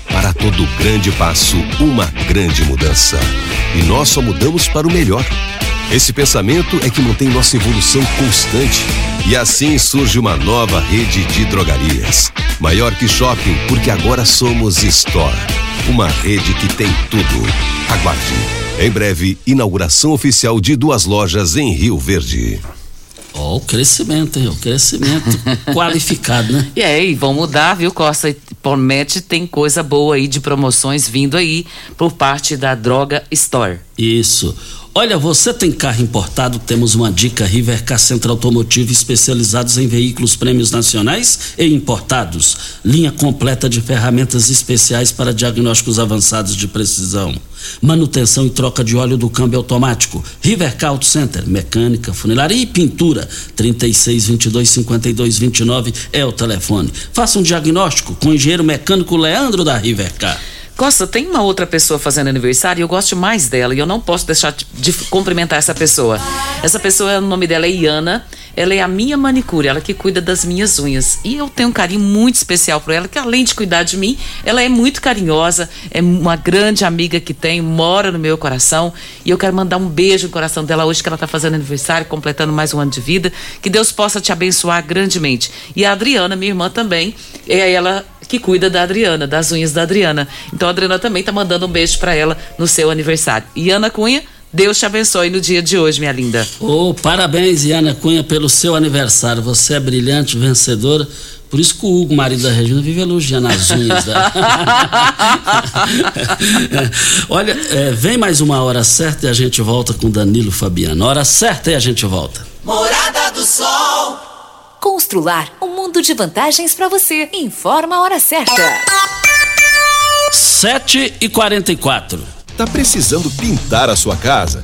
Speaker 17: Para todo grande passo, uma grande mudança. E nós só mudamos para o melhor. Esse pensamento é que mantém nossa evolução constante. E assim surge uma nova rede de drogarias. Maior que shopping, porque agora somos Store. Uma rede que tem tudo. Aguarde. Em breve, inauguração oficial de duas lojas em Rio Verde.
Speaker 2: Ó, oh, o crescimento, hein? O crescimento qualificado, né?
Speaker 3: E aí, vão mudar, viu, Costa? Promete tem coisa boa aí de promoções vindo aí por parte da Droga Store.
Speaker 2: Isso. Olha, você tem carro importado? Temos uma dica Rivercar Centro Automotivo especializados em veículos prêmios nacionais e importados. Linha completa de ferramentas especiais para diagnósticos avançados de precisão. Manutenção e troca de óleo do câmbio automático. Rivercar Auto Center, mecânica, funilaria e pintura. 36 22 52 29 é o telefone. Faça um diagnóstico com o engenheiro mecânico Leandro da Rivercar.
Speaker 3: Costa, tem uma outra pessoa fazendo aniversário e eu gosto mais dela e eu não posso deixar de cumprimentar essa pessoa. Essa pessoa, o nome dela é Iana, ela é a minha manicure, ela que cuida das minhas unhas. E eu tenho um carinho muito especial por ela, que além de cuidar de mim, ela é muito carinhosa, é uma grande amiga que tenho, mora no meu coração. E eu quero mandar um beijo no coração dela hoje, que ela está fazendo aniversário, completando mais um ano de vida. Que Deus possa te abençoar grandemente. E a Adriana, minha irmã também, é ela que cuida da Adriana, das unhas da Adriana. Então a Adriana também tá mandando um beijo para ela no seu aniversário. E Ana Cunha, Deus te abençoe no dia de hoje, minha linda.
Speaker 2: Oh, parabéns, Iana Cunha, pelo seu aniversário. Você é brilhante, vencedora. Por isso que o Hugo, marido da Regina, vive elogiando as unhas dela. Olha, é, vem mais uma hora certa e a gente volta com Danilo Fabiano. Hora certa e a gente volta.
Speaker 6: Morada do Sol. Constrular um mundo de vantagens para você. Informa a hora certa.
Speaker 2: 7 e 44
Speaker 16: Tá precisando pintar a sua casa?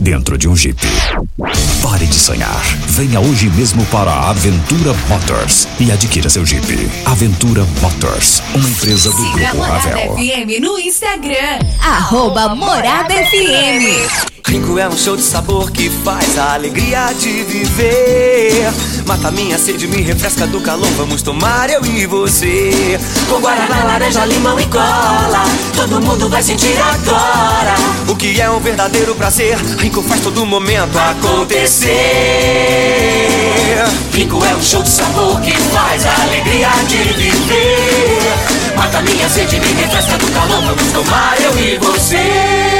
Speaker 18: dentro de um Jeep. Pare de sonhar. Venha hoje mesmo para a Aventura Motors e adquira seu Jeep. Aventura Motors, uma empresa do
Speaker 6: Siga
Speaker 18: Grupo
Speaker 6: Morada
Speaker 18: Ravel.
Speaker 6: FM no Instagram. Arroba Morada FM.
Speaker 8: Rico é um show de sabor que faz a alegria de viver. Mata minha sede, me refresca do calor. Vamos tomar eu e você. Com guaraná, laranja, limão e cola. Todo mundo vai sentir agora. O que é um verdadeiro prazer. Rico faz todo momento acontecer. Rico é um show de sabor que faz a alegria de viver. Mata minha sede, me refresca do calor. Vamos tomar eu e você.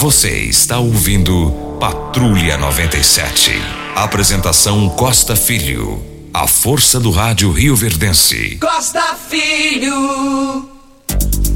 Speaker 19: Você está ouvindo Patrulha 97. Apresentação Costa Filho. A força do rádio Rio Verdense.
Speaker 6: Costa Filho.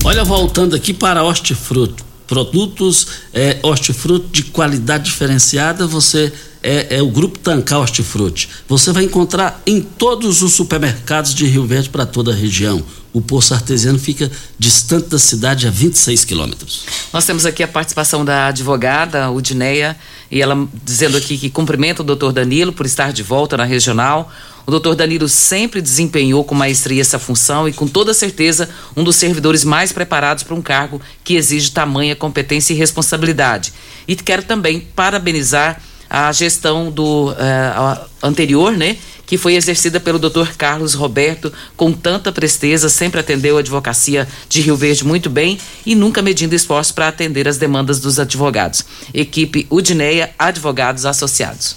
Speaker 2: Olha, voltando aqui para hortifruti. Produtos é, hortifruti de qualidade diferenciada, você é, é o Grupo Tancar Hortifruti. Você vai encontrar em todos os supermercados de Rio Verde para toda a região. O poço artesiano fica distante da cidade a 26 quilômetros.
Speaker 3: Nós temos aqui a participação da advogada Udineia e ela dizendo aqui que cumprimenta o doutor Danilo por estar de volta na regional. O doutor Danilo sempre desempenhou com maestria essa função e, com toda certeza, um dos servidores mais preparados para um cargo que exige tamanha competência e responsabilidade. E quero também parabenizar a gestão do eh, anterior, né? Que foi exercida pelo Dr. Carlos Roberto com tanta presteza, sempre atendeu a advocacia de Rio Verde muito bem e nunca medindo esforços para atender as demandas dos advogados. Equipe Udineia Advogados Associados.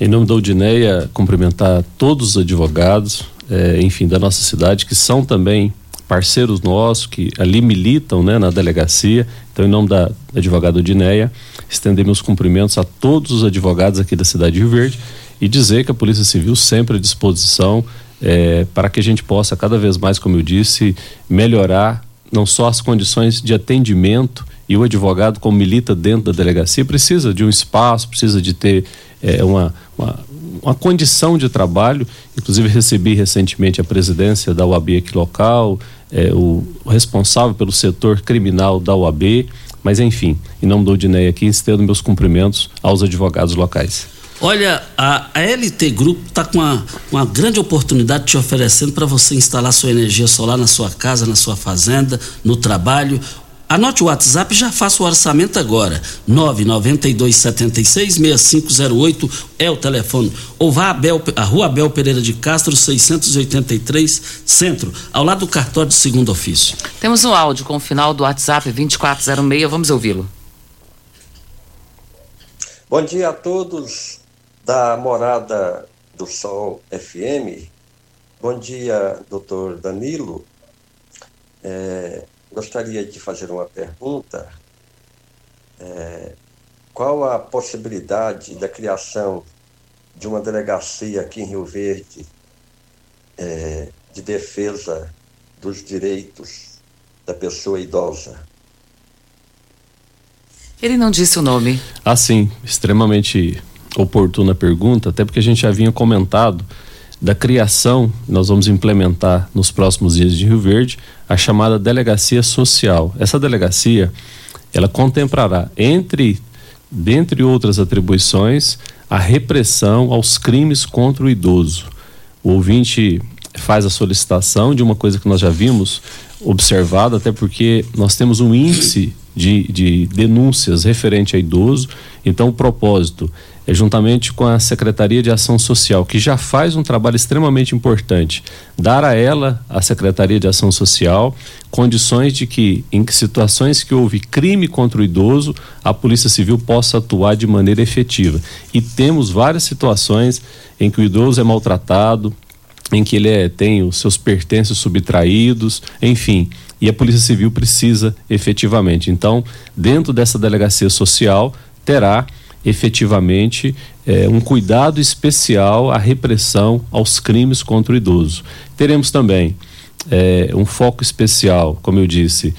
Speaker 5: Em nome da Udineia, cumprimentar todos os advogados, eh, enfim, da nossa cidade, que são também parceiros nossos, que ali militam né, na delegacia. Então, em nome da advogada Udineia, estender meus cumprimentos a todos os advogados aqui da cidade de Rio Verde e dizer que a Polícia Civil sempre à disposição eh, para que a gente possa, cada vez mais, como eu disse, melhorar não só as condições de atendimento e o advogado, como milita dentro da delegacia, precisa de um espaço, precisa de ter eh, uma, uma, uma condição de trabalho. Inclusive, recebi recentemente a presidência da UAB aqui local, o, o responsável pelo setor criminal da UAB. Mas, enfim, em nome do Odinei aqui, estendo meus cumprimentos aos advogados locais.
Speaker 2: Olha, a, a LT Grupo está com uma, uma grande oportunidade te oferecendo para você instalar sua energia solar na sua casa, na sua fazenda, no trabalho. Anote o WhatsApp e já faça o orçamento agora. 992766508 é o telefone. Ou vá a, Bel, a Rua Abel Pereira de Castro, 683, Centro, ao lado do cartório de segundo ofício.
Speaker 3: Temos um áudio com o final do WhatsApp 2406, vamos ouvi-lo.
Speaker 20: Bom dia a todos da Morada do Sol FM. Bom dia, doutor Danilo. É, gostaria de fazer uma pergunta. É, qual a possibilidade da criação de uma delegacia aqui em Rio Verde é, de defesa dos direitos da pessoa idosa?
Speaker 3: Ele não disse o nome.
Speaker 5: Ah, sim, extremamente oportuna pergunta, até porque a gente já vinha comentado da criação, nós vamos implementar nos próximos dias de Rio Verde, a chamada delegacia social. Essa delegacia, ela contemplará entre dentre outras atribuições, a repressão aos crimes contra o idoso. O ouvinte faz a solicitação de uma coisa que nós já vimos observado, até porque nós temos um índice de, de denúncias referente a idoso. Então, o propósito juntamente com a Secretaria de Ação Social, que já faz um trabalho extremamente importante, dar a ela, a Secretaria de Ação Social, condições de que, em situações que houve crime contra o idoso, a Polícia Civil possa atuar de maneira efetiva. E temos várias situações em que o idoso é maltratado, em que ele é, tem os seus pertences subtraídos, enfim. E a Polícia Civil precisa efetivamente. Então, dentro dessa delegacia social, terá efetivamente é, um cuidado especial à repressão aos crimes contra o idoso. Teremos também é, um foco especial, como eu disse,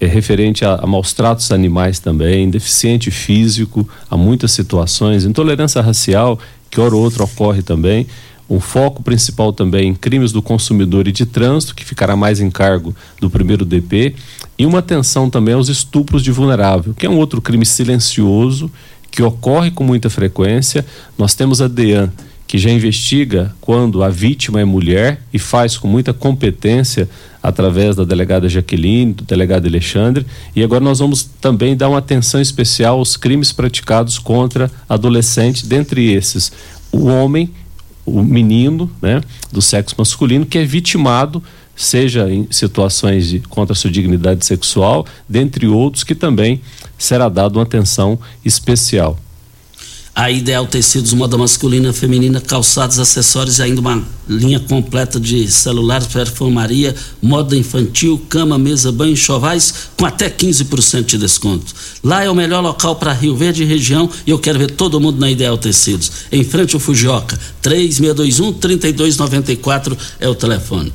Speaker 5: é, referente a, a maus tratos animais também, deficiente físico, há muitas situações, intolerância racial, que hora ou outra ocorre também. Um foco principal também em crimes do consumidor e de trânsito, que ficará mais em cargo do primeiro DP, e uma atenção também aos estupros de vulnerável, que é um outro crime silencioso que ocorre com muita frequência. Nós temos a DEAN, que já investiga quando a vítima é mulher e faz com muita competência através da delegada Jaqueline, do delegado Alexandre, e agora nós vamos também dar uma atenção especial aos crimes praticados contra adolescente, dentre esses o homem, o menino, né, do sexo masculino que é vitimado seja em situações de contra a sua dignidade sexual, dentre outros que também será dado uma atenção especial.
Speaker 2: A Ideal Tecidos, moda masculina, feminina, calçados, acessórios e ainda uma linha completa de celulares, perfumaria, moda infantil, cama, mesa, banho, chovais, com até 15% de desconto. Lá é o melhor local para Rio Verde e região e eu quero ver todo mundo na Ideal Tecidos. Em frente ao Fujioka, 3621-3294 é o telefone.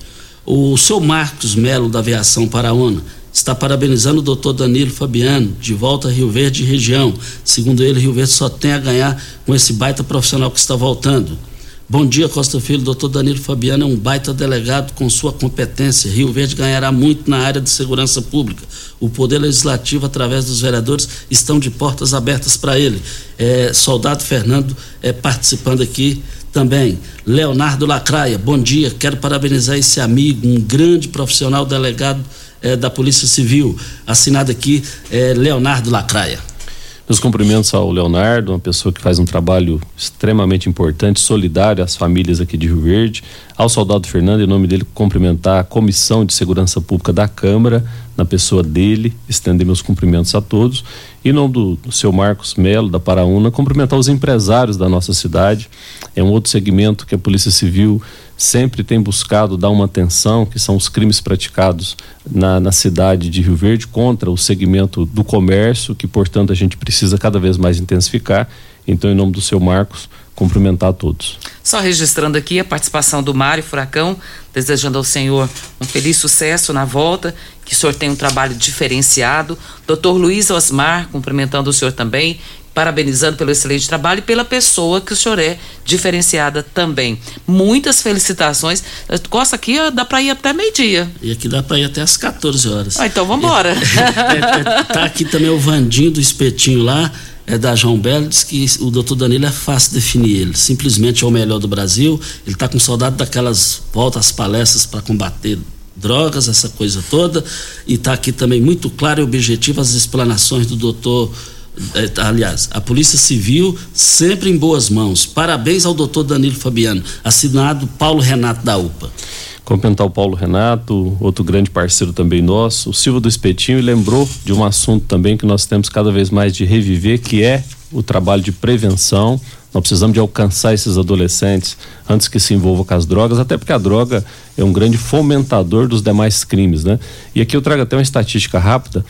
Speaker 2: O seu Marcos Melo, da Aviação Paraúna, está parabenizando o doutor Danilo Fabiano, de volta a Rio Verde região. Segundo ele, Rio Verde só tem a ganhar com esse baita profissional que está voltando. Bom dia, Costa Filho. Doutor Danilo Fabiano é um baita delegado com sua competência. Rio Verde ganhará muito na área de segurança pública. O Poder Legislativo, através dos vereadores, estão de portas abertas para ele. É, Soldado Fernando é, participando aqui também. Leonardo Lacraia, bom dia. Quero parabenizar esse amigo, um grande profissional delegado é, da Polícia Civil. Assinado aqui, é, Leonardo Lacraia.
Speaker 5: Meus cumprimentos ao Leonardo, uma pessoa que faz um trabalho extremamente importante, solidário às famílias aqui de Rio Verde. Ao soldado Fernando, em nome dele, cumprimentar a Comissão de Segurança Pública da Câmara, na pessoa dele, estender meus cumprimentos a todos. E em nome do, do seu Marcos Melo, da Paraúna, cumprimentar os empresários da nossa cidade. É um outro segmento que a Polícia Civil sempre tem buscado dar uma atenção, que são os crimes praticados na, na, cidade de Rio Verde contra o segmento do comércio, que, portanto, a gente precisa cada vez mais intensificar. Então, em nome do seu Marcos, cumprimentar a todos.
Speaker 3: Só registrando aqui a participação do Mário Furacão, desejando ao senhor um feliz sucesso na volta, que o senhor tenha um trabalho diferenciado. Doutor Luiz Osmar, cumprimentando o senhor também, parabenizando pelo excelente trabalho e pela pessoa que o senhor é diferenciada também. Muitas felicitações. Costa, aqui dá para ir até meio-dia.
Speaker 2: E aqui dá para ir até às 14 horas.
Speaker 3: Ah, então vamos embora.
Speaker 2: É, é, tá aqui também o Vandinho do Espetinho lá, é da João Belo, diz que o doutor Danilo é fácil definir ele. Simplesmente é o melhor do Brasil. Ele está com saudade daquelas voltas às palestras para combater drogas, essa coisa toda. E está aqui também muito claro e objetivo as explanações do doutor aliás, a Polícia Civil sempre em boas mãos. Parabéns ao doutor Danilo Fabiano, assinado Paulo Renato da UPA.
Speaker 5: Cumprimentar o Paulo Renato, outro grande parceiro também nosso, o Silva do Espetinho, lembrou de um assunto também que nós temos cada vez mais de reviver, que é o trabalho de prevenção. Nós precisamos de alcançar esses adolescentes antes que se envolvam com as drogas, até porque a droga é um grande fomentador dos demais crimes, né? E aqui eu trago até uma estatística rápida.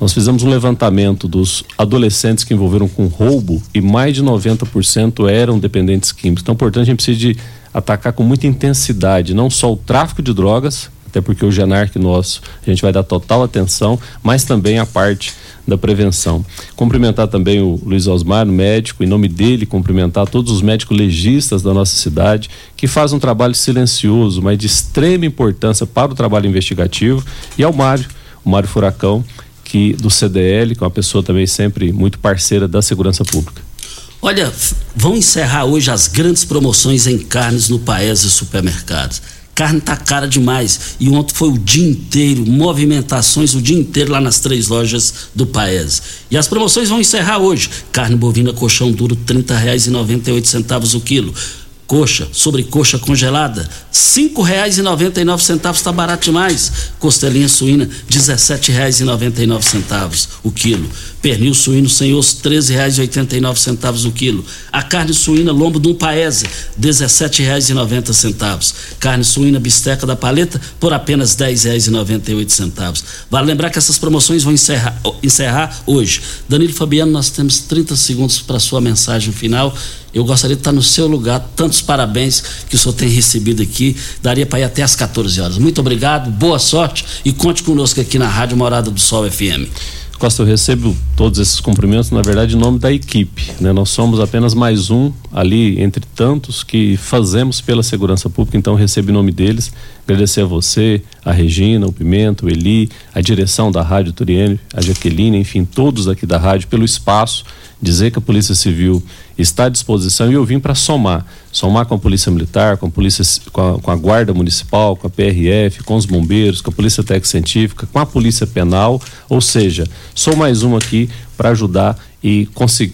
Speaker 5: Nós fizemos um levantamento dos adolescentes que envolveram com roubo e mais de 90% eram dependentes químicos. Então, portanto, a gente precisa de atacar com muita intensidade, não só o tráfico de drogas, até porque o Genarc nosso, a gente vai dar total atenção, mas também a parte da prevenção. Cumprimentar também o Luiz Osmar, médico, em nome dele, cumprimentar todos os médicos legistas da nossa cidade, que fazem um trabalho silencioso, mas de extrema importância para o trabalho investigativo, e ao Mário, o Mário Furacão, que do CDL, que é uma pessoa também sempre muito parceira da segurança pública.
Speaker 2: Olha, vão encerrar hoje as grandes promoções em carnes no Paese Supermercados carne tá cara demais. E ontem foi o dia inteiro, movimentações o dia inteiro lá nas três lojas do Paese. E as promoções vão encerrar hoje. Carne bovina colchão duro, R$ 30,98 o quilo. Coxa, sobrecoxa congelada, R$ 5,99 está barato demais. Costelinha suína, R$ 17,99 o quilo. Pernil suíno sem osso, R$ 13,89 o quilo. A carne suína lombo de um paese, R$ 17,90. Carne suína bisteca da paleta, por apenas R$ 10,98. Vale lembrar que essas promoções vão encerrar, encerrar hoje. Danilo Fabiano, nós temos 30 segundos para sua mensagem final. Eu gostaria de estar no seu lugar. Tantos parabéns que o senhor tem recebido aqui. Daria para ir até às 14 horas. Muito obrigado, boa sorte e conte conosco aqui na Rádio Morada do Sol FM.
Speaker 5: Costa, eu recebo todos esses cumprimentos, na verdade, em nome da equipe. Né? Nós somos apenas mais um ali entre tantos que fazemos pela segurança pública, então recebo em nome deles. Agradecer a você, a Regina, o Pimento, o Eli, a direção da Rádio Turiene, a Jaqueline, enfim, todos aqui da rádio, pelo espaço dizer que a Polícia Civil está à disposição e eu vim para somar. Somar com a Polícia Militar, com a, Polícia, com a, com a, Guarda Municipal, com a PRF, com os bombeiros, com a Polícia Técnica Científica, com a Polícia Penal, ou seja, sou mais um aqui para ajudar e,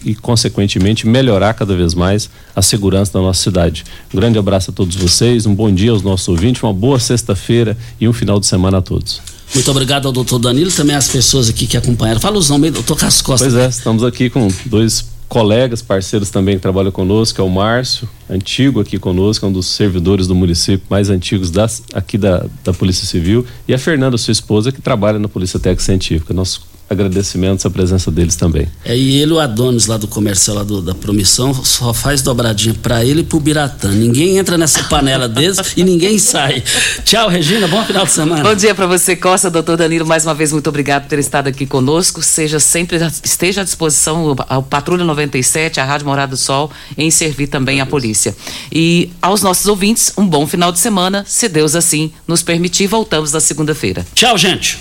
Speaker 5: e, consequentemente, melhorar cada vez mais a segurança da nossa cidade. Um grande abraço a todos vocês, um bom dia aos nossos ouvintes, uma boa sexta-feira e um final de semana a todos.
Speaker 2: Muito obrigado ao doutor Danilo, também às pessoas aqui que acompanharam. Fala os nomes, doutor Cascosta.
Speaker 5: Pois é, estamos aqui com dois colegas, parceiros também que trabalham conosco, é o Márcio, antigo aqui conosco, é um dos servidores do município mais antigos das, aqui da, da Polícia Civil, e a Fernanda, sua esposa, que trabalha na Polícia Técnica Científica. Nosso agradecimentos à presença deles também.
Speaker 2: É, e ele, o Adonis lá do comercial lá do, da promissão, só faz dobradinha para ele e pro Biratã. Ninguém entra nessa panela deles e ninguém sai. Tchau, Regina, bom final de semana.
Speaker 3: Bom dia para você, Costa, doutor Danilo, mais uma vez muito obrigado por ter estado aqui conosco. Seja sempre, esteja à disposição ao Patrulha 97, a Rádio Morada do Sol, em servir também a polícia. E aos nossos ouvintes, um bom final de semana, se Deus assim nos permitir, voltamos na segunda-feira.
Speaker 2: Tchau, gente.